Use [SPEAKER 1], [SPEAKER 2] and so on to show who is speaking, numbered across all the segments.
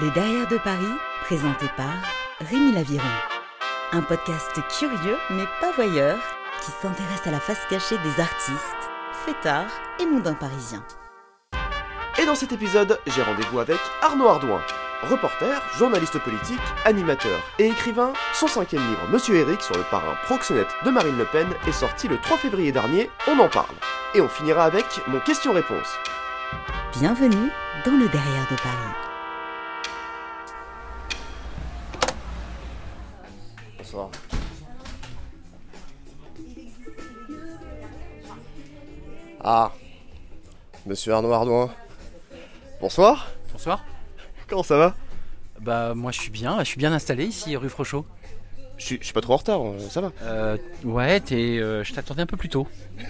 [SPEAKER 1] Les Derrière de Paris, présenté par Rémi Laviron. Un podcast curieux mais pas voyeur qui s'intéresse à la face cachée des artistes, fêtards et mondains parisiens.
[SPEAKER 2] Et dans cet épisode, j'ai rendez-vous avec Arnaud Ardouin. Reporter, journaliste politique, animateur et écrivain, son cinquième livre Monsieur Eric sur le parrain proxénète de Marine Le Pen est sorti le 3 février dernier, on en parle. Et on finira avec mon question-réponse.
[SPEAKER 1] Bienvenue dans le Derrière de Paris.
[SPEAKER 2] Ah, Monsieur Arnaud Ardouin. Bonsoir,
[SPEAKER 3] Bonsoir.
[SPEAKER 2] comment ça va?
[SPEAKER 3] Bah moi je suis bien, je suis bien installé ici rue Frochot.
[SPEAKER 2] je suis, je suis pas trop en retard, euh, ça va.
[SPEAKER 3] Euh, ouais, t'es, euh, je t'attendais un peu plus tôt.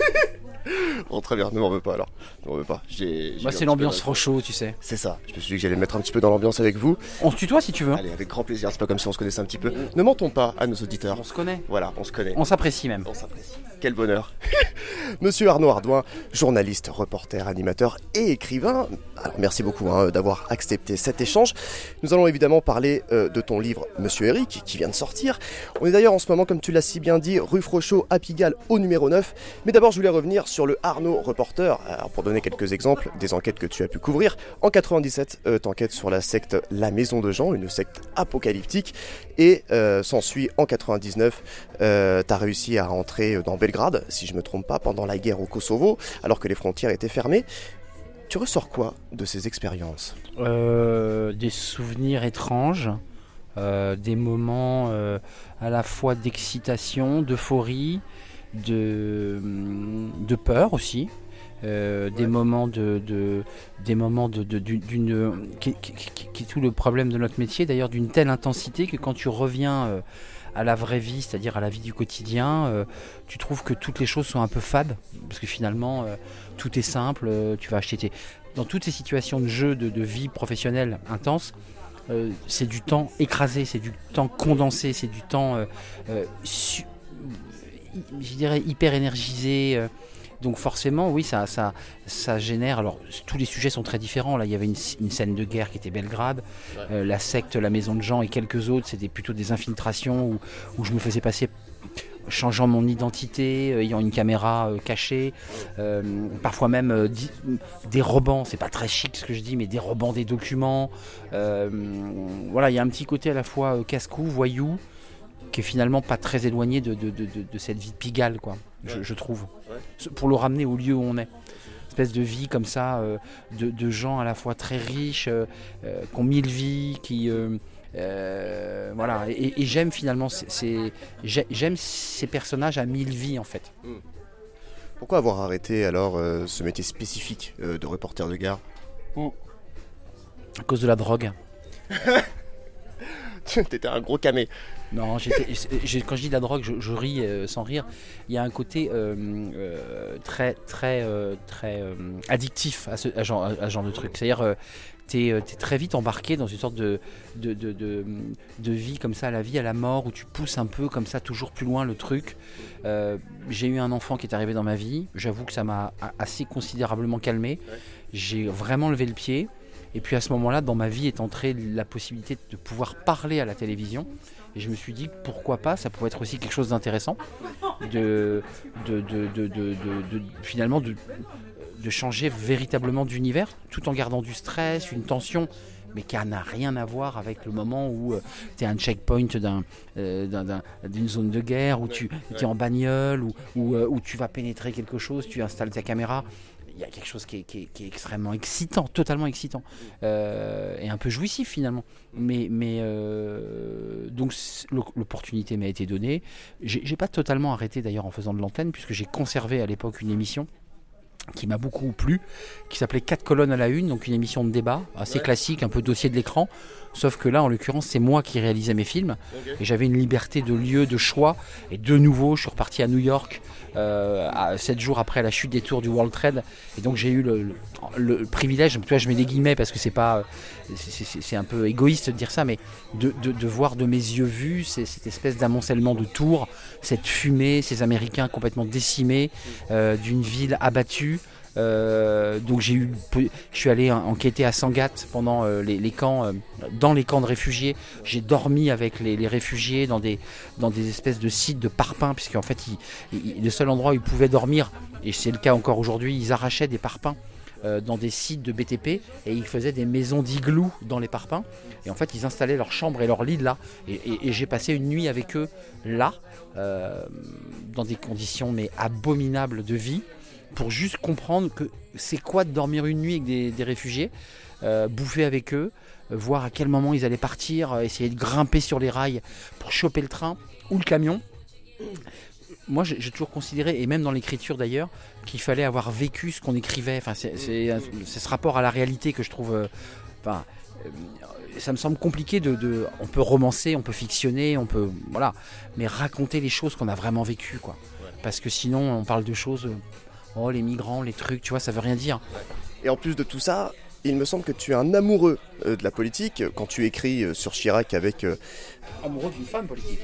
[SPEAKER 2] Bon, très bien, ne m'en veux pas alors. Ne m'en veux pas. J'ai, j'ai
[SPEAKER 3] Moi
[SPEAKER 2] un
[SPEAKER 3] c'est l'ambiance Frochot, tu sais.
[SPEAKER 2] C'est ça, je me suis dit que j'allais me mettre un petit peu dans l'ambiance avec vous.
[SPEAKER 3] On se tutoie si tu veux.
[SPEAKER 2] Allez, avec grand plaisir, c'est pas comme si on se connaissait un petit peu. Ne mentons pas à nos auditeurs.
[SPEAKER 3] On se connaît.
[SPEAKER 2] Voilà, on se connaît.
[SPEAKER 3] On s'apprécie même.
[SPEAKER 2] On s'apprécie. Quel bonheur. Monsieur Arnaud Ardouin, journaliste, reporter, animateur et écrivain. Alors merci beaucoup hein, d'avoir accepté cet échange. Nous allons évidemment parler euh, de ton livre Monsieur Eric qui vient de sortir. On est d'ailleurs en ce moment, comme tu l'as si bien dit, rue Frochot à Pigalle au numéro 9. Mais d'abord je voulais revenir sur le Arnaud reporter. Alors pour donner quelques exemples des enquêtes que tu as pu couvrir. En 97, euh, t'enquêtes sur la secte La Maison de Jean, une secte apocalyptique. Et euh, s'ensuit en 99 euh, t'as réussi à rentrer dans Belgrade, si je me trompe pas, pendant la guerre au Kosovo, alors que les frontières étaient fermées. Tu ressors quoi de ces expériences?
[SPEAKER 3] Euh, des souvenirs étranges, euh, des moments à la fois d'excitation, d'euphorie, de, de peur aussi. Euh, des moments de, de- des moments de, d'une qui, qui- qui- qui est tout le problème de notre métier d'ailleurs d'une telle intensité que quand tu reviens euh, à la vraie vie c'est-à-dire à la vie du quotidien euh, tu trouves que toutes les choses sont un peu fades parce que finalement tout est simple tu vas acheter tes dans toutes ces situations de jeu de, de vie professionnelle intense c'est du temps écrasé c'est du temps condensé c'est du temps su- je dirais hyper énergisé euh, donc forcément, oui, ça, ça, ça génère. Alors, tous les sujets sont très différents. Là, il y avait une, une scène de guerre qui était Belgrade, Euh, la secte, la maison de Jean et quelques autres. C'était plutôt des infiltrations où, où je me faisais passer, changeant mon identité, euh, ayant une caméra euh, cachée, parfois même dérobant. C'est pas très chic ce que je dis, mais dérobant des documents. Voilà, il y a un petit côté à la fois casse-cou, voyou, qui est finalement pas très éloigné de, de, de- de- de cette vie de Pigalle, quoi. Je, je trouve. Pour le ramener au lieu où on est. Espèce de vie comme ça, euh, de, de gens à la fois très riches, euh, euh, qui ont mille vies, qui. euh, euh, voilà, et, et j'aime finalement ces- ces- j'ai- j'aime ces personnages à mille vies en fait.
[SPEAKER 2] Pourquoi avoir arrêté alors euh, ce métier spécifique euh, de reporter de gare?
[SPEAKER 3] À cause de la drogue.
[SPEAKER 2] T'étais un gros camé.
[SPEAKER 3] Non, quand je dis de la drogue, je, ris euh, sans rire. Il y a un côté euh, euh, très, très, très addictif à ce, genre, de truc. C'est-à-dire, t'es es très vite embarqué dans une sorte de, vie comme ça, la vie, à la mort, où tu pousses un peu comme ça, toujours plus loin le truc. J'ai eu un enfant qui est arrivé dans ma vie. J'avoue que ça m'a assez considérablement calmé. J'ai vraiment levé le pied. Et puis à ce moment-là, dans ma vie est entrée la possibilité de pouvoir parler à la télévision. Et je me suis dit pourquoi pas, ça pourrait être aussi quelque chose d'intéressant, de, finalement de, de changer véritablement d'univers, tout en gardant du stress, une tension, mais qui n'a rien à voir avec le moment où tu es à un checkpoint d'un, euh, d'un- d'un- d'une zone de guerre, où tu es en bagnole, où, où, euh, où tu vas pénétrer quelque chose, tu installes ta caméra. Il y a quelque chose qui est, qui est- qui est extrêmement excitant, totalement excitant, euh, et un peu jouissif finalement. Mais, mais euh, donc l'opportunité m'a été donnée. J'ai pas totalement arrêté d'ailleurs en faisant de l'antenne, puisque j'ai conservé à l'époque une émission qui m'a beaucoup plu, qui s'appelait 4 colonnes à la une, donc une émission de débat assez
[SPEAKER 2] Ouais.
[SPEAKER 3] classique, un peu dossier de l'écran. Sauf que là, en l'occurrence, c'est moi qui réalisais mes films et j'avais une liberté de lieu, de choix. Et de nouveau, je suis reparti à New York euh, à, sept jours après la chute des tours du World Trade. Et donc j'ai eu le, le- le privilège, tu vois, je mets des guillemets parce que c'est pas, c'est- un peu égoïste de dire ça, mais de, de- de voir de mes yeux vus cette espèce d'amoncellement de tours, cette fumée, ces Américains complètement décimés, euh, d'une ville abattue. Euh, donc j'ai eu, je suis allé enquêter à Sangatte pendant euh, les, camps, euh, dans les camps de réfugiés. J'ai dormi avec les, réfugiés dans des, dans des espèces de sites de parpaings, puisqu'en fait, le seul endroit où ils pouvaient dormir, et c'est le cas encore aujourd'hui, ils arrachaient des parpaings dans des sites de BTP et ils faisaient des maisons d'igloo dans les parpaings. Et en fait, ils installaient leurs chambres et leurs lits là. Et, j'ai passé une nuit avec eux là, dans des conditions mais abominables de vie pour juste comprendre que c'est quoi de dormir une nuit avec des, réfugiés, euh, bouffer avec eux, euh, voir à quel moment ils allaient partir, euh, essayer de grimper sur les rails pour choper le train ou le camion. Moi, j'ai toujours considéré, et même dans l'écriture d'ailleurs, qu'il fallait avoir vécu ce qu'on écrivait. Enfin, c'est ce rapport à la réalité que je trouve. enfin, ça me semble compliqué de, On peut romancer, on peut fictionner, on peut. Voilà. Mais raconter les choses qu'on a vraiment vécues, quoi. Parce que sinon, on parle de choses oh les migrants, les trucs, tu vois, ça veut rien dire.
[SPEAKER 2] Et en plus de tout ça, il me semble que tu es un amoureux euh, de la politique quand tu écris euh, sur Chirac avec. Euh,
[SPEAKER 3] amoureux d'une femme politique.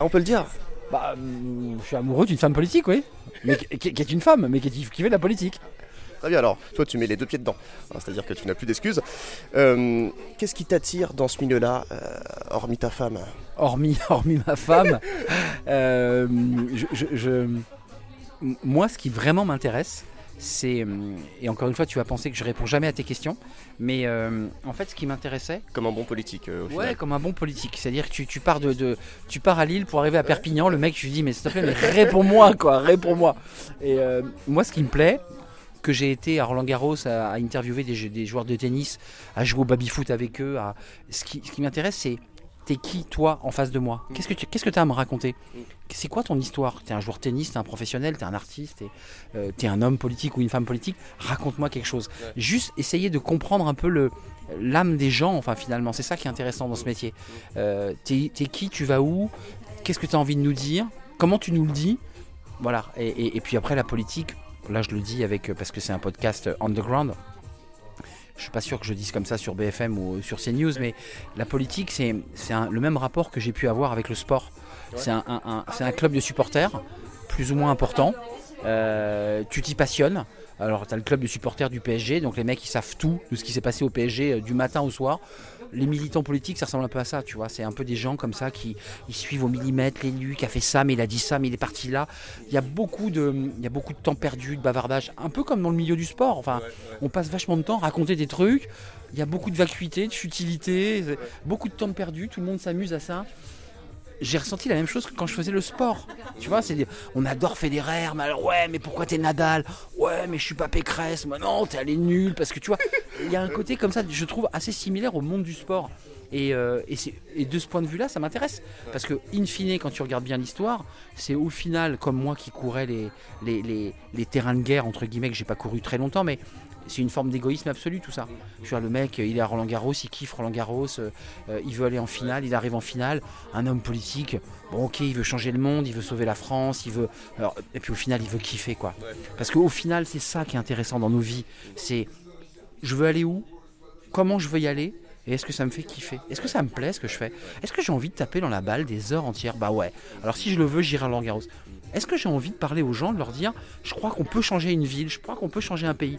[SPEAKER 2] Ah, on peut le dire
[SPEAKER 3] Bah, je suis amoureux d'une femme politique, oui. Mais qui, est une femme, mais qui, qui fait de la politique.
[SPEAKER 2] Très bien, alors, toi tu mets les deux pieds dedans, hein, c'est-à-dire que tu n'as plus d'excuses. Qu'est-ce qui t'attire dans ce milieu-là, hormis ta femme?
[SPEAKER 3] Hormis, hormis ma femme, je moi, ce qui vraiment m'intéresse, c'est. Euh, et encore une fois, tu vas penser que je réponds jamais à tes questions, mais euh, en fait, ce qui m'intéressait.
[SPEAKER 2] Comme un bon politique, euh,
[SPEAKER 3] au Ouais, comme un bon politique. C'est-à-dire que tu, pars de, tu pars à Lille pour arriver à Perpignan, le mec, je lui dis, mais s'il te plaît, mais réponds-moi, quoi, réponds-moi. Et moi, ce qui me plaît, que j'ai été à Roland Garros à, interviewer des, des, joueurs de tennis, à jouer au baby-foot avec eux, à... ce qui, ce qui m'intéresse, c'est t'es qui toi en face de moi Qu'est-ce que tu qu'est-ce que as à me raconter C'est quoi ton histoire? T'es un joueur de tennis, t'es un professionnel, t'es un artiste, t'es euh, es un homme politique ou une femme politique. Raconte-moi quelque chose. Juste essayer de comprendre un peu le l'âme des gens, enfin finalement, c'est ça qui est intéressant dans ce métier. Euh, t'es qui Tu vas où? Qu'est-ce que tu as envie de nous dire? Comment tu nous le dis? Voilà. Et, et, puis après la politique, là je le dis avec parce que c'est un podcast underground je suis pas sûr que je dise comme ça sur BFM ou sur CNews, mais la politique, c'est le même rapport que j'ai pu avoir avec le sport. C'est un, un, club de supporters, plus ou moins important. Euh, tu t'y passionnes. Alors, tu as le club de supporters du PSG, donc les mecs, ils savent tout de ce qui s'est passé au PSG euh, du matin au soir les militants politiques, ça ressemble un peu à ça, tu vois. C'est un peu des gens comme ça qui ils suivent au millimètre l'élu qui a fait ça, mais il a dit ça, mais il est parti là. Il y a beaucoup de, il y a beaucoup de temps perdu, de bavardage, un peu comme dans le milieu du sport. Enfin, on passe vachement de temps à raconter des trucs. Il y a beaucoup de vacuité, de futilité, beaucoup de temps perdu. Tout le monde s'amuse à ça j'ai ressenti la même chose que quand je faisais le sport. Tu vois, c'est on adore Federer, mais alors ouais, mais pourquoi t'es Nadal? Ouais, mais je suis pas Pécresse. Mais non, t'es allé nul parce que tu vois, il y a un côté comme ça, je trouve assez similaire au monde du sport. Et, euh, et, de ce point de vue-là, ça m'intéresse. Parce que, in fine, quand tu regardes bien l'histoire, c'est au final, comme moi qui courais les, les, les, les terrains de guerre, entre guillemets, que j'ai pas couru très longtemps, mais c'est une forme d'égoïsme absolu tout ça. Le mec, il est à Roland Garros, il kiffe Roland Garros, euh, il veut aller en finale, il arrive en finale. Un homme politique, bon ok, il veut changer le monde, il veut sauver la France, il veut. et puis au final, il veut kiffer quoi. Parce qu'au final, c'est ça qui est intéressant dans nos vies. C'est je veux aller où, comment je veux y aller, et est-ce que ça me fait kiffer? Est-ce que ça me plaît ce que je fais? Est-ce que j'ai envie de taper dans la balle des heures entières? Bah ouais. Alors si je le veux, j'irai à Roland Garros. Est-ce que j'ai envie de parler aux gens, de leur dire, je crois qu'on peut changer une ville, je crois qu'on peut changer un pays?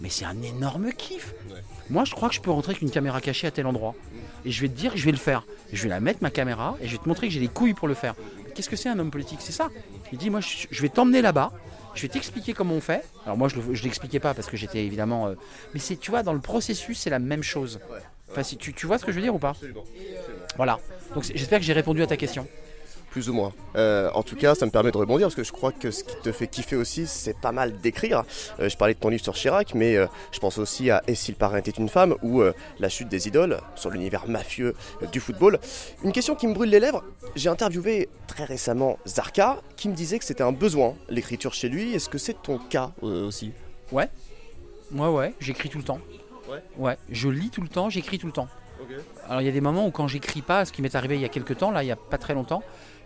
[SPEAKER 3] Mais c'est un énorme kiff. Moi, je crois que je peux rentrer avec une caméra cachée à tel endroit. Et je vais te dire que je vais le faire. Je vais la mettre, ma caméra, et je vais te montrer que j'ai les couilles pour le faire. Qu'est-ce que c'est un homme politique? C'est ça. Il dit, moi, je vais t'emmener là-bas. Je vais t'expliquer comment on fait. Alors moi, je ne l'expliquais pas parce que j'étais évidemment... Euh, mais c'est, tu vois, dans le processus, c'est la même chose. Enfin, si tu, tu vois ce que je veux dire ou pas? Voilà. Donc j'espère que j'ai répondu à ta question
[SPEAKER 2] plus ou moins. Euh, en tout cas, ça me permet de rebondir parce que je crois que ce qui te fait kiffer aussi, c'est pas mal d'écrire. Euh, je parlais de ton livre sur Chirac, mais euh, je pense aussi à Et si le parrain était une femme ou La chute des idoles sur l'univers mafieux du football. Une question qui me brûle les lèvres. J'ai interviewé très récemment Zarka qui me disait que c'était un besoin, l'écriture chez lui. Est-ce que c'est ton cas aussi?
[SPEAKER 3] Ouais. Ouais, ouais, j'écris tout le temps. Ouais. Ouais, je lis tout le temps, j'écris tout le temps. Alors il y a des moments où quand j'écris pas, ce qui m'est arrivé il y a quelques temps, là il y a pas très longtemps,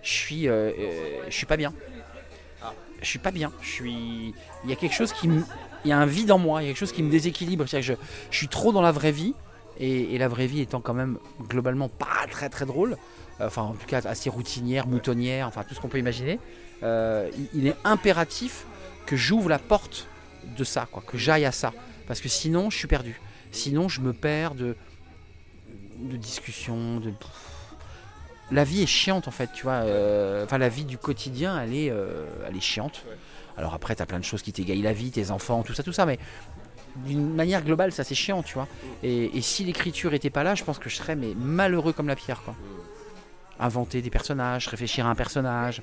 [SPEAKER 3] je suis, euh, euh, je suis pas bien. Je suis pas bien. Je suis, il y a quelque chose qui il y a un vide en moi, il y a quelque chose qui me déséquilibre. je, je suis trop dans la vraie vie et, la vraie vie étant quand même globalement pas très très drôle. Enfin, en tout cas assez routinière, moutonnière, enfin tout ce qu'on peut imaginer. Euh, il, est impératif que j'ouvre la porte de ça, quoi, que j'aille à ça. Parce que sinon, je suis perdu. Sinon, je me perds de, de discussions, de. La vie est chiante en fait, tu vois. euh, Enfin, la vie du quotidien, elle est, euh, elle est chiante. Alors après, tu as plein de choses qui t'égayent la vie, tes enfants, tout ça, tout ça, mais d'une manière globale, ça c'est chiant, tu vois. Et, et si l'écriture était pas là, je pense que je serais mais malheureux comme la pierre, quoi. Inventer des personnages, réfléchir à un personnage,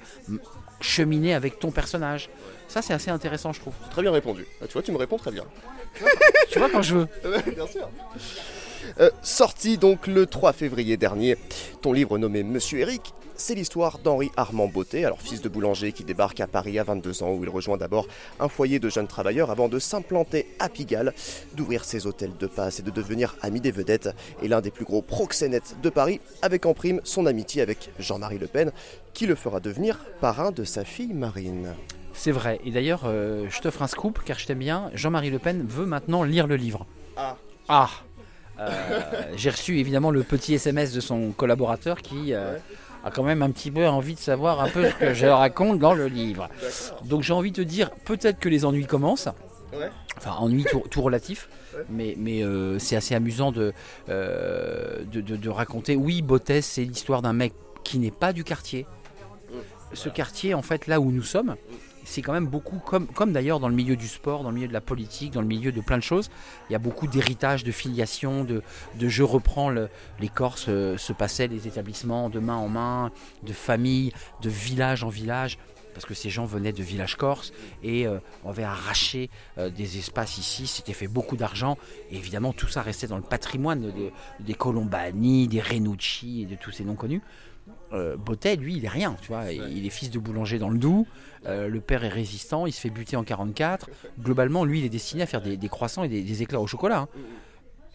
[SPEAKER 3] cheminer avec ton personnage. Ça, c'est assez intéressant, je trouve.
[SPEAKER 2] Très bien répondu. Ah, tu vois, tu me réponds très bien.
[SPEAKER 3] tu vois, quand je veux.
[SPEAKER 2] Bien sûr. Euh, sorti donc le 3 février dernier, ton livre nommé Monsieur Eric, c'est l'histoire d'Henri Armand Beauté, alors fils de boulanger qui débarque à Paris à 22 ans où il rejoint d'abord un foyer de jeunes travailleurs avant de s'implanter à Pigalle, d'ouvrir ses hôtels de passe et de devenir ami des vedettes et l'un des plus gros proxénètes de Paris avec en prime son amitié avec Jean-Marie Le Pen qui le fera devenir parrain de sa fille Marine.
[SPEAKER 3] C'est vrai. Et d'ailleurs, euh, je t'offre un scoop car je t'aime bien. Jean-Marie Le Pen veut maintenant lire le livre.
[SPEAKER 2] Ah.
[SPEAKER 3] Ah J'ai reçu évidemment le petit SMS de son collaborateur qui euh, a quand même un petit peu envie de savoir un peu ce que je raconte dans le livre. Donc j'ai envie de te dire, peut-être que les ennuis commencent.
[SPEAKER 2] Ouais.
[SPEAKER 3] Enfin, ennuis tout, tout relatif.
[SPEAKER 2] Ouais.
[SPEAKER 3] Mais, mais euh, c'est assez amusant de, euh, de, de- de raconter. Oui, Bottès, c'est l'histoire d'un mec qui n'est pas du quartier. Ce quartier, en fait, là où nous sommes, c'est quand même beaucoup, comme, d'ailleurs dans le milieu du sport, dans le milieu de la politique, dans le milieu de plein de choses, il y a beaucoup d'héritage, de filiation, de, de je reprends le, les Corses euh, se passaient les établissements de main en main, de famille, de village en village, parce que ces gens venaient de villages corses et euh, on avait arraché euh, des espaces ici, c'était fait beaucoup d'argent et évidemment tout ça restait dans le patrimoine de- des Colombani, des Renucci et de tous ces noms connus. Euh, Bottet, lui, il est rien, tu vois. Il est fils de boulanger dans le Doubs. euh, le père est résistant. Il se fait buter en 44. Globalement, lui, il est destiné à faire des, des croissants et des, des éclairs au chocolat. hein.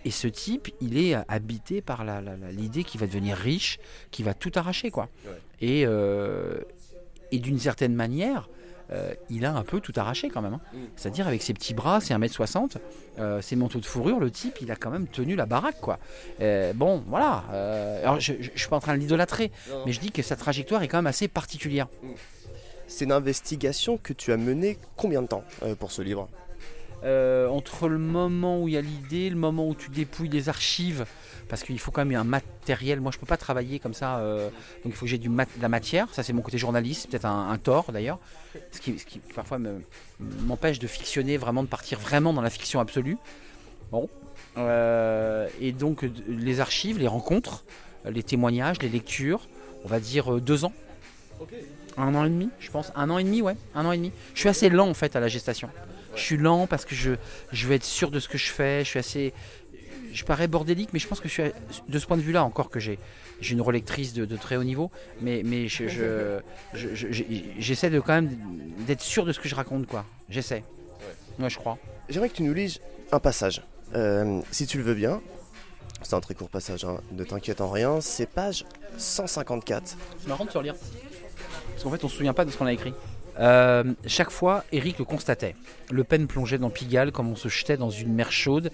[SPEAKER 3] Et ce type, il est habité par la- la- la- l'idée qu'il va devenir riche, qu'il va tout arracher, quoi.
[SPEAKER 2] Ouais.
[SPEAKER 3] Et, euh, et d'une certaine manière, euh, il a un peu tout arraché quand même. hein.
[SPEAKER 2] Mm.
[SPEAKER 3] C'est-à-dire avec ses petits bras, c'est 1m60, euh, ses manteaux de fourrure, le type, il a quand même tenu la baraque, quoi. Euh, bon, voilà. euh, alors, je, je suis pas en train de l'idolâtrer, mais je dis que sa trajectoire est quand même assez particulière.
[SPEAKER 2] C'est une investigation que tu as menée combien de temps pour ce livre?
[SPEAKER 3] Euh, entre le moment où il y a l'idée, le moment où tu dépouilles les archives, parce qu'il faut quand même un matériel. Moi, je peux pas travailler comme ça, euh, donc il faut que j'ai du mat- de la matière. Ça, c'est mon côté journaliste, peut-être un, un tort d'ailleurs, ce qui, ce qui parfois me- m'empêche de fictionner, vraiment de partir vraiment dans la fiction absolue. Bon, Euh, et donc les archives, les rencontres, les témoignages, les lectures, on va dire deux ans. Un an et demi, je pense. Un an et demi, ouais. Un an et demi. Je suis assez lent en fait à la gestation. Je suis lent parce que je, je veux être sûr de ce que je fais. Je suis assez. Je parais bordélique, mais je pense que je suis de ce point de vue-là encore que j'ai j'ai une relectrice de, de très haut niveau, mais mais je je- je- j'essaie de quand même d'être sûr de ce que je raconte quoi. J'essaie. Ouais, je crois.
[SPEAKER 2] J'aimerais que tu nous lises un passage. Euh, si tu le veux bien. C'est un très court passage, hein. ne t'inquiète en rien. C'est page 154.
[SPEAKER 3] C'est marrant de se relire. Parce qu'en fait, on se souvient pas de ce qu'on a écrit. Euh, chaque fois, Eric le constatait. Le Pen plongeait dans Pigalle comme on se jetait dans une mer chaude,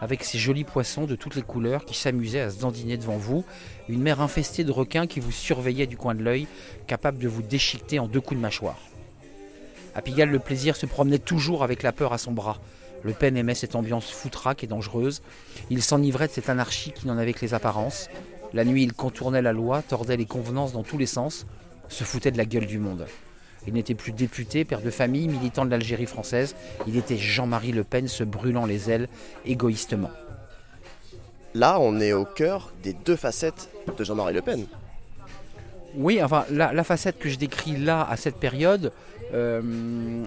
[SPEAKER 3] avec ses jolis poissons de toutes les couleurs qui s'amusaient à se dandiner devant vous. Une mer infestée de requins qui vous surveillaient du coin de l'œil, capable de vous déchiqueter en deux coups de mâchoire. À Pigalle, le plaisir se promenait toujours avec la peur à son bras. Le Pen aimait cette ambiance foutraque et dangereuse. Il s'enivrait de cette anarchie qui n'en avait que les apparences. La nuit, il contournait la loi, tordait les convenances dans tous les sens, se foutait de la gueule du monde. Il n'était plus député, père de famille, militant de l'Algérie française. Il était Jean-Marie Le Pen se brûlant les ailes égoïstement.
[SPEAKER 2] Là, on est au cœur des deux facettes de Jean-Marie Le Pen.
[SPEAKER 3] Oui, enfin, la, la facette que je décris là, à cette période, euh,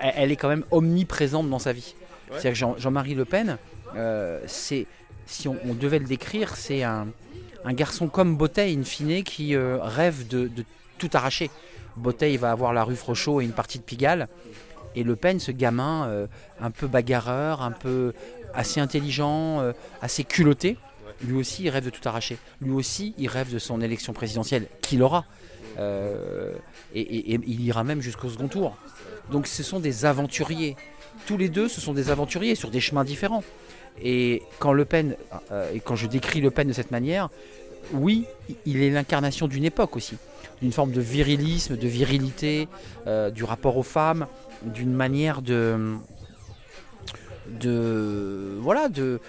[SPEAKER 3] elle, elle est quand même omniprésente dans sa vie.
[SPEAKER 2] Ouais.
[SPEAKER 3] C'est-à-dire que Jean- Jean-Marie Le Pen, euh, c'est, si on, on devait le décrire, c'est un, un garçon comme Bottet, in fine, qui euh, rêve de, de tout arracher. Bottet, il va avoir la rue Frochot et une partie de Pigalle. Et Le Pen, ce gamin euh, un peu bagarreur, un peu assez intelligent, euh, assez culotté, lui aussi, il rêve de tout arracher. Lui aussi, il rêve de son élection présidentielle, qu'il aura. Euh, et, et- il ira même jusqu'au second tour. Donc ce sont des aventuriers. Tous les deux, ce sont des aventuriers sur des chemins différents. Et quand Le Pen, et quand je décris Le Pen de cette manière, oui, il est l'incarnation d'une époque aussi, d'une forme de virilisme, de virilité, euh, du rapport aux femmes, d'une manière de, de voilà de,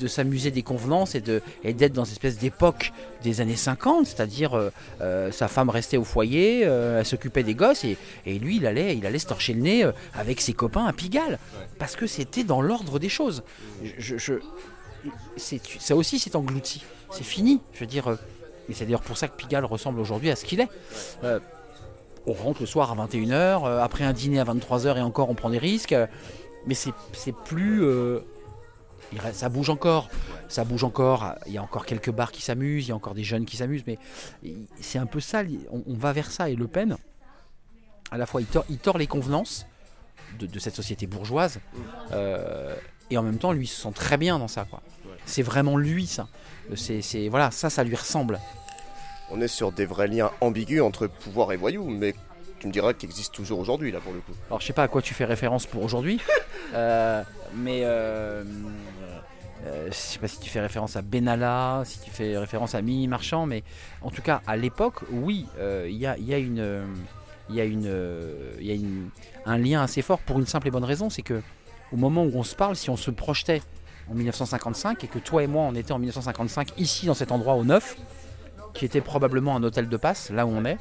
[SPEAKER 3] de s'amuser des convenances et de et d'être dans cette espèce d'époque des années 50 c'est-à-dire euh, euh, sa femme restait au foyer elle s'occupait des gosses et, et lui il allait il allait se torcher le nez avec ses copains à Pigalle. Parce que c'était dans l'ordre des choses. Ça aussi c'est englouti. C'est fini. Je veux dire et c'est d'ailleurs pour ça que Pigalle ressemble aujourd'hui à ce qu'il est Euh, on rentre le soir à 21h, euh, après un dîner à 23h et encore on prend des risques. mais c'est plus. euh, ça bouge encore. Ça bouge encore. Il y a encore quelques bars qui s'amusent, il y a encore des jeunes qui s'amusent. Mais c'est un peu ça. On, va vers ça. Et Le Pen, à la fois, il tord, il tord les convenances de, cette société bourgeoise. et en même temps, lui, il se sent très bien dans ça. quoi. C'est vraiment lui, ça. C'est c'est- voilà, ça, ça lui ressemble.
[SPEAKER 2] On est sur des vrais liens ambigus entre pouvoir et voyou, mais tu me diras qu'ils existent toujours aujourd'hui, là, pour le coup.
[SPEAKER 3] Alors je sais pas à quoi tu fais référence pour aujourd'hui, euh, mais euh, euh, je sais pas si tu fais référence à Benalla, si tu fais référence à Mimi Marchand, mais en tout cas à l'époque, oui, euh, il y, a, y a une, il y a une, euh, il y a une- un lien assez fort pour une simple et bonne raison, c'est que au moment où on se parle, si on se projetait en 1955 et que toi et moi on était en 1955 ici dans cet endroit au neuf, qui était probablement un hôtel de passe, là où on est.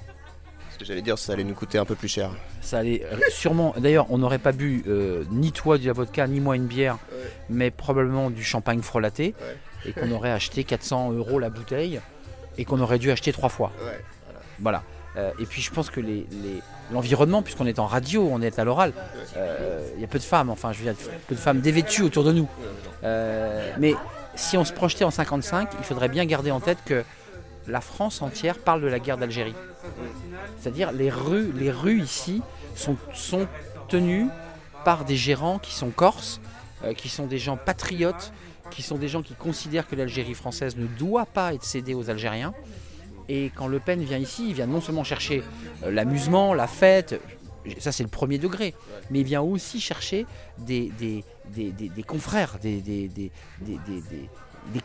[SPEAKER 2] Ce que j'allais dire, ça allait nous coûter un peu plus cher.
[SPEAKER 3] Ça allait sûrement. D'ailleurs, on n'aurait pas bu euh, ni toi la vodka, ni moi une bière, mais probablement du champagne frelaté, et qu'on aurait acheté 400 euros la bouteille, et qu'on aurait dû acheter trois fois. Voilà. Euh, et puis je pense que l'environnement, puisqu'on est en radio, on est à l'oral, euh, il y a peu de femmes, enfin je veux dire, peu de femmes dévêtues autour de nous. Euh, mais si on se projetait en 55, il faudrait bien garder en tête que la France entière parle de la guerre d'Algérie. C'est-à-dire les rues, les rues ici sont, tenues par des gérants qui sont corses, qui sont des gens patriotes, qui sont des gens qui considèrent que l'Algérie française ne doit pas être cédée aux Algériens. Et quand Le Pen vient ici, il vient non seulement chercher euh, l'amusement, la fête, ça c'est le premier degré, mais il vient aussi chercher des, confrères, des,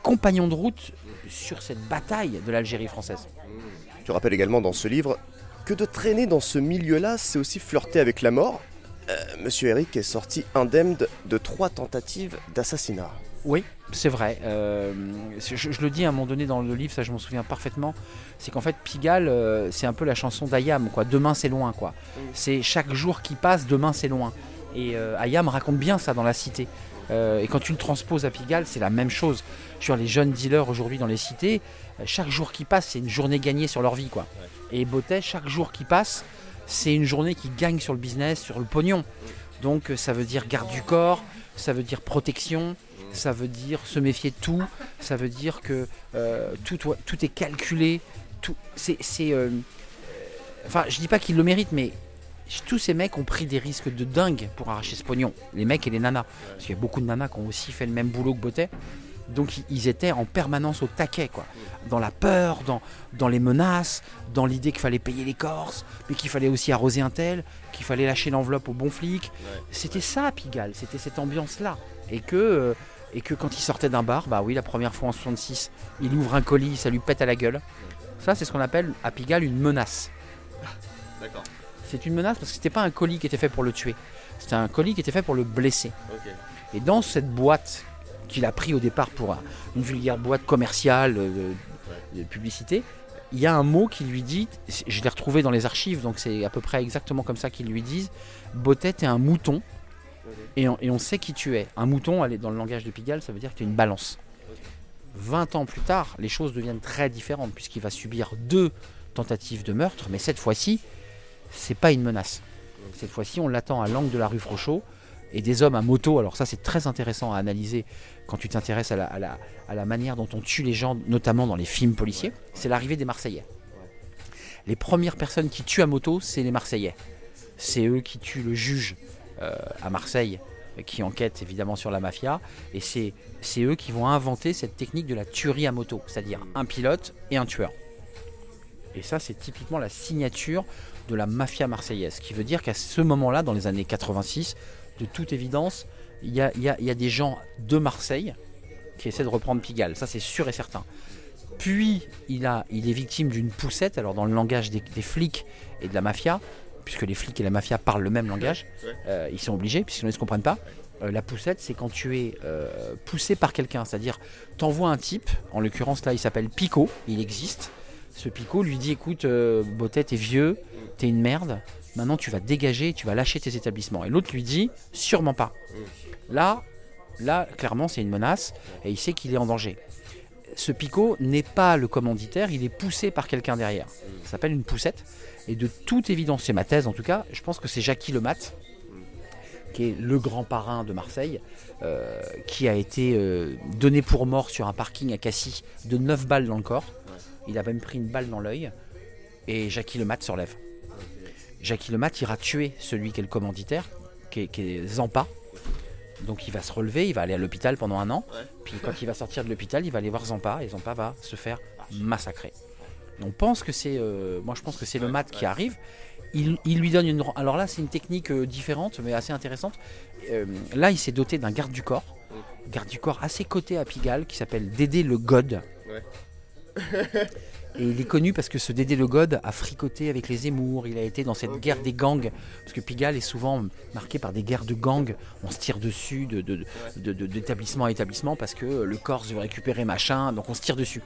[SPEAKER 3] compagnons de route sur cette bataille de l'Algérie française.
[SPEAKER 2] Tu rappelles également dans ce livre que de traîner dans ce milieu-là, c'est aussi flirter avec la mort. Euh, Monsieur Eric est sorti indemne de- de trois tentatives d'assassinat.
[SPEAKER 3] Oui, c'est vrai. Euh, je, je le dis à un moment donné dans le livre, ça je m'en souviens parfaitement. C'est qu'en fait, Pigalle, euh, c'est un peu la chanson d'Ayam, quoi. Demain c'est loin, quoi. C'est chaque jour qui passe, demain c'est loin. Et euh, Ayam raconte bien ça dans La Cité. Et quand tu le transposes à Pigalle, c'est la même chose. Sur les jeunes dealers aujourd'hui dans les cités, chaque jour qui passe, c'est une journée gagnée sur leur vie, quoi. Et Bottet, chaque jour qui passe, c'est une journée qui gagne sur le business, sur le pognon. Donc ça veut dire garde du corps, ça veut dire protection, ça veut dire se méfier de tout, ça veut dire que euh, tout, est calculé, tout, c'est, c'est, euh, enfin je dis pas qu'ils le méritent, mais tous ces mecs ont pris des risques de dingue pour arracher ce pognon, les mecs et les nanas, parce qu'il y a beaucoup de nanas qui ont aussi fait le même boulot que Bottet, donc ils- étaient en permanence au taquet, quoi, dans la peur, dans, dans les menaces, dans l'idée qu'il fallait payer les Corses, mais qu'il fallait aussi arroser un tel, qu'il fallait lâcher l'enveloppe au bon flic. C'était ça, Pigalle, c'était cette ambiance-là. Et que, euh, et que quand il sortait d'un bar, bah oui, la première fois en 66, il ouvre un colis, ça lui pète à la gueule. Ça, c'est ce qu'on appelle à Pigalle une menace.
[SPEAKER 2] D'accord.
[SPEAKER 3] C'est une menace parce que c'était pas un colis qui était fait pour le tuer. C'était un colis qui était fait pour le blesser. Et dans cette boîte qu'il a pris au départ pour un- une vulgaire boîte commerciale euh, de, de publicité, il y a un mot qui lui dit, je l'ai retrouvé dans les archives, donc c'est à peu près exactement comme ça qu'ils lui disent, Bottet est un mouton et on, sait qui tu es. Un mouton, dans le langage de Pigalle, ça veut dire que tu es une balance. 20 ans plus tard, les choses deviennent très différentes puisqu'il va subir deux tentatives de meurtre, mais cette fois-ci, c'est pas une menace. Cette fois-ci, on l'attend à l'angle de la rue Frochot et des hommes à moto. Alors ça, c'est très intéressant à analyser quand tu t'intéresses à la, manière dont on tue les gens, notamment dans les films policiers. C'est l'arrivée des Marseillais. Les premières personnes qui tuent à moto, c'est les Marseillais. C'est eux qui tuent le juge à Marseille, euh, qui enquête évidemment sur la mafia. Et c'est eux qui vont inventer cette technique de la tuerie à moto, c'est-à-dire un pilote et un tueur. Et ça, c'est typiquement la signature de la mafia marseillaise. Qui veut dire qu'à ce moment-là, dans les années 86, de toute évidence, il y a, y a- y a des gens de Marseille qui essaient de reprendre Pigalle. Ça, c'est sûr et certain. Puis, il, a, il est victime d'une poussette, alors dans le langage des flics et de la mafia, puisque les flics et la mafia parlent le même langage, euh, ils sont obligés, puisque sinon ils ne se comprennent pas. Euh, la poussette, c'est quand tu es euh, poussé par quelqu'un, c'est-à-dire t'envoies un type, en l'occurrence là il s'appelle Pico, il existe. Ce Pico lui dit écoute, Botet, t'es vieux, t'es une merde, maintenant tu vas dégager, tu vas lâcher tes établissements. Et l'autre lui dit sûrement pas. Là, là clairement c'est une menace et il sait qu'il est en danger. Ce Pico n'est pas le commanditaire, il est poussé par quelqu'un derrière. Ça s'appelle une poussette. Et de toute évidence, c'est ma thèse en tout cas, je pense que c'est Jackie Lemat, qui est le grand parrain de Marseille, euh, qui a été euh, donné pour mort sur un parking à Cassis de 9 balles dans le corps. Il a même pris une balle dans l'œil. Et Jackie Lemat se relève. Jackie Lemat ira tuer celui qui est le commanditaire, qui est, qui est Zampa. Donc il va se relever, il va aller à l'hôpital pendant un an. Puis quand il va sortir de l'hôpital, il va aller voir Zampa et Zampa va se faire massacrer. On pense que c'est, euh, moi je pense que c'est le mat qui arrive. Il, il lui donne une. Alors là, c'est une technique euh, différente, mais assez intéressante. Euh, là, il s'est doté d'un garde du corps, garde du corps assez coté à Pigalle, qui s'appelle Dédé le God. Et il est connu parce que ce Dédé le God a fricoté avec les Zemmour. Il a été dans cette guerre des gangs. Parce que Pigalle est souvent marqué par des guerres de gangs. On se tire dessus de, de- de- de- d'établissement à établissement parce que le Corse veut récupérer machin. Donc on se tire dessus.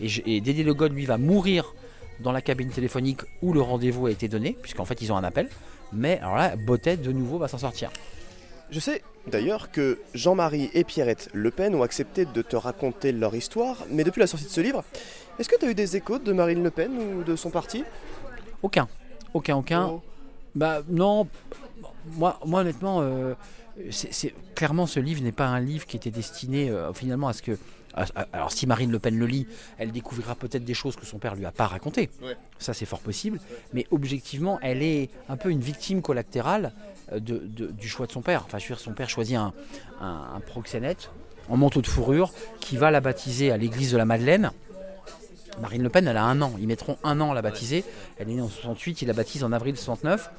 [SPEAKER 3] Et, je- et Dédé le God, lui, va mourir dans la cabine téléphonique où le rendez-vous a été donné. Puisqu'en fait, ils ont un appel. Mais alors là, Botet, de nouveau, va s'en sortir.
[SPEAKER 2] Je sais d'ailleurs que Jean-Marie et Pierrette Le Pen ont accepté de te raconter leur histoire, mais depuis la sortie de ce livre, est-ce que tu as eu des échos de Marine Le Pen ou de son parti?
[SPEAKER 3] Aucun. Aucun, aucun.
[SPEAKER 2] Oh.
[SPEAKER 3] Bah non, moi, moi honnêtement, euh, c'est clairement ce livre n'est pas un livre qui était destiné euh, finalement à ce que... à- à- alors si Marine Le Pen le lit, elle découvrira peut-être des choses que son père lui a pas racontées.
[SPEAKER 2] Ouais.
[SPEAKER 3] Ça c'est fort possible. Mais objectivement, elle est un peu une victime collatérale euh, de, de- du choix de son père. Enfin, je veux dire, son père choisit un, un, un proxénète en manteau de fourrure qui va la baptiser à l'église de la Madeleine. Marine Le Pen, elle a un an. Ils mettront un an à la baptiser. Elle est née en 68, il la baptise en avril 69.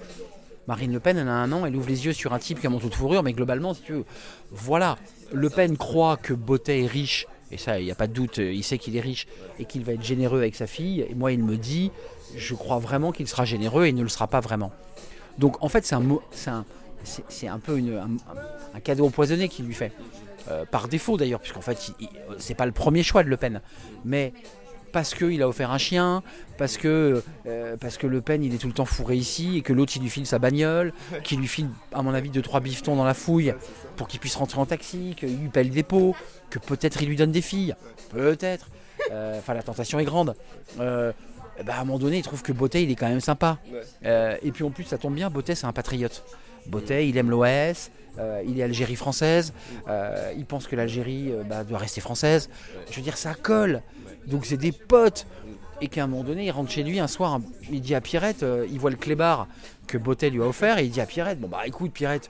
[SPEAKER 3] Marine Le Pen, elle a un an, elle ouvre les yeux sur un type qui a un manteau de fourrure, mais globalement, si tu veux, voilà. Le Pen croit que Bottet est riche, et ça, il n'y a pas de doute, il sait qu'il est riche et qu'il va être généreux avec sa fille. Et moi, il me dit, je crois vraiment qu'il sera généreux et il ne le sera pas vraiment. Donc, en fait, c'est un, un, un peu une- un, un cadeau empoisonné qu'il lui fait. Euh, par défaut d'ailleurs, puisqu'en fait, c'est pas le premier choix de Le Pen. Mais parce qu'il a offert un chien, parce que, euh, parce que Le Pen il est tout le temps fourré ici et que l'autre il lui file sa bagnole, qu'il lui file à mon avis deux trois bifetons dans la fouille pour qu'il puisse rentrer en taxi, qu'il lui pèle des pots, que peut-être il lui donne des filles, peut-être. Euh, Enfin la tentation est grande. Euh, bah, à un moment donné il trouve que Bottet il est quand même sympa. Et puis en plus ça tombe bien, Bottet c'est un patriote. Bottet il aime l'OAS, euh, il est Algérie française, euh, il pense que l'Algérie euh, bah, doit rester française. Je veux dire ça colle. Donc c'est des potes. Et qu'à un moment donné, il rentre chez lui un soir, il dit à Pierrette, il voit le clébard que Bottet lui a offert, et il dit à Pierrette, bon bah écoute Pierrette,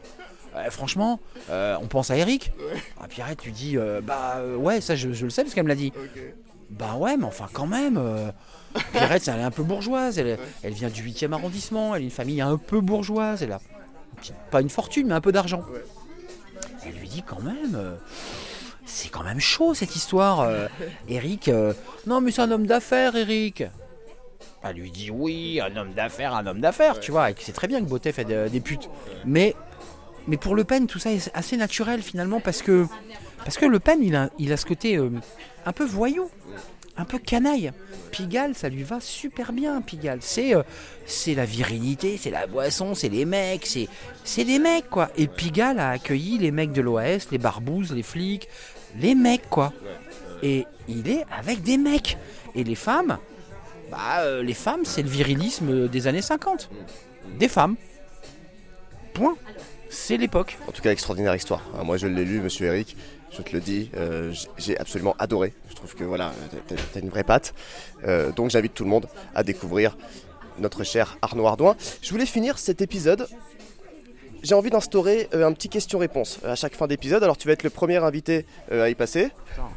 [SPEAKER 3] franchement, on pense à Eric. Ah, Pierrette lui dit, bah ouais, ça je, je le sais parce qu'elle me l'a dit. Bah ouais, mais enfin quand même. Pierrette, elle est un peu bourgeoise, elle, elle vient du 8e arrondissement, elle a une famille un peu bourgeoise, elle a pas une fortune, mais un peu d'argent. Elle lui dit quand même, euh, c'est quand même chaud cette histoire. euh, Eric, euh, non mais c'est un homme d'affaires, Eric. Elle lui dit oui, un homme d'affaires, un homme d'affaires, tu vois, et que c'est très bien que Bottet fait de- des putes. Mais, mais pour Le Pen, tout ça est assez naturel finalement parce que, parce que Le Pen, il a, il a ce côté euh, un peu voyou, un peu canaille. Pigalle, ça lui va super bien, Pigalle. C'est euh, c'est la virilité, c'est la boisson, c'est les mecs, c'est c'est les mecs quoi. Et Pigalle a accueilli les mecs de l'OAS, les barbouzes, les flics, les mecs quoi. Et il est avec des mecs. Et les femmes, bah euh, les femmes, c'est le virilisme des années 50. Des femmes. Point. C'est l'époque.
[SPEAKER 2] En tout cas, extraordinaire histoire. Moi, je l'ai lu, monsieur Eric. Je te le dis, euh, j'ai absolument adoré. Je trouve que voilà, t'as- t'as une vraie patte. Euh, donc, j'invite tout le monde à découvrir notre cher Arnaud Ardouin. Je voulais finir cet épisode. J'ai envie d'instaurer euh, un petit question-réponse à chaque fin d'épisode. Alors, tu vas être le premier invité euh, à y passer.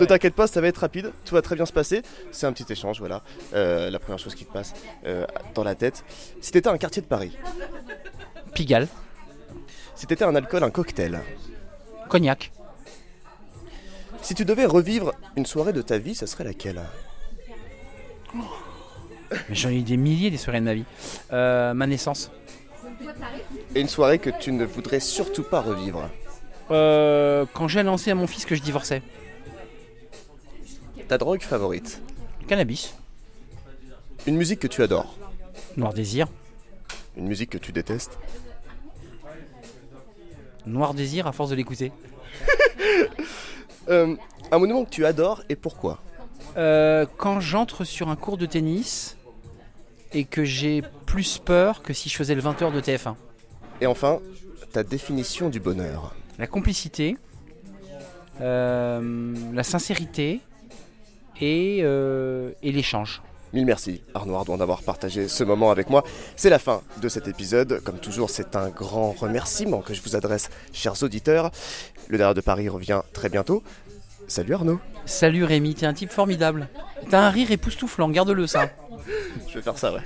[SPEAKER 2] Ne t'inquiète pas, ça va être rapide, tout va très bien se passer. C'est un petit échange, voilà. Euh, la première chose qui te passe euh, dans la tête. Si t'étais un quartier de Paris,
[SPEAKER 3] Pigalle,
[SPEAKER 2] si t'étais un alcool, un cocktail,
[SPEAKER 3] cognac,
[SPEAKER 2] si tu devais revivre une soirée de ta vie, ça serait laquelle
[SPEAKER 3] Mais j'en ai eu des milliers des soirées de ma vie. Euh, ma naissance.
[SPEAKER 2] Et une soirée que tu ne voudrais surtout pas revivre
[SPEAKER 3] Euh, quand j'ai annoncé à mon fils que je divorçais.
[SPEAKER 2] Ta drogue favorite
[SPEAKER 3] Cannabis.
[SPEAKER 2] Une musique que tu adores
[SPEAKER 3] Noir désir.
[SPEAKER 2] Une musique que tu détestes
[SPEAKER 3] Noir désir à force de l'écouter.
[SPEAKER 2] Euh, Un monument que tu adores et pourquoi
[SPEAKER 3] Euh, quand j'entre sur un cours de tennis et que j'ai plus peur que si je faisais le 20h de TF1.
[SPEAKER 2] Et enfin, ta définition du bonheur
[SPEAKER 3] La complicité, euh, la sincérité et, euh, et l'échange.
[SPEAKER 2] Mille merci Arnaud Ardouin d'avoir partagé ce moment avec moi. C'est la fin de cet épisode. Comme toujours, c'est un grand remerciement que je vous adresse, chers auditeurs. Le Derrière de Paris revient très bientôt. Salut Arnaud.
[SPEAKER 3] Salut Rémi, t'es un type formidable. T'as un rire époustouflant, garde-le ça.
[SPEAKER 2] Je vais faire ça, ouais.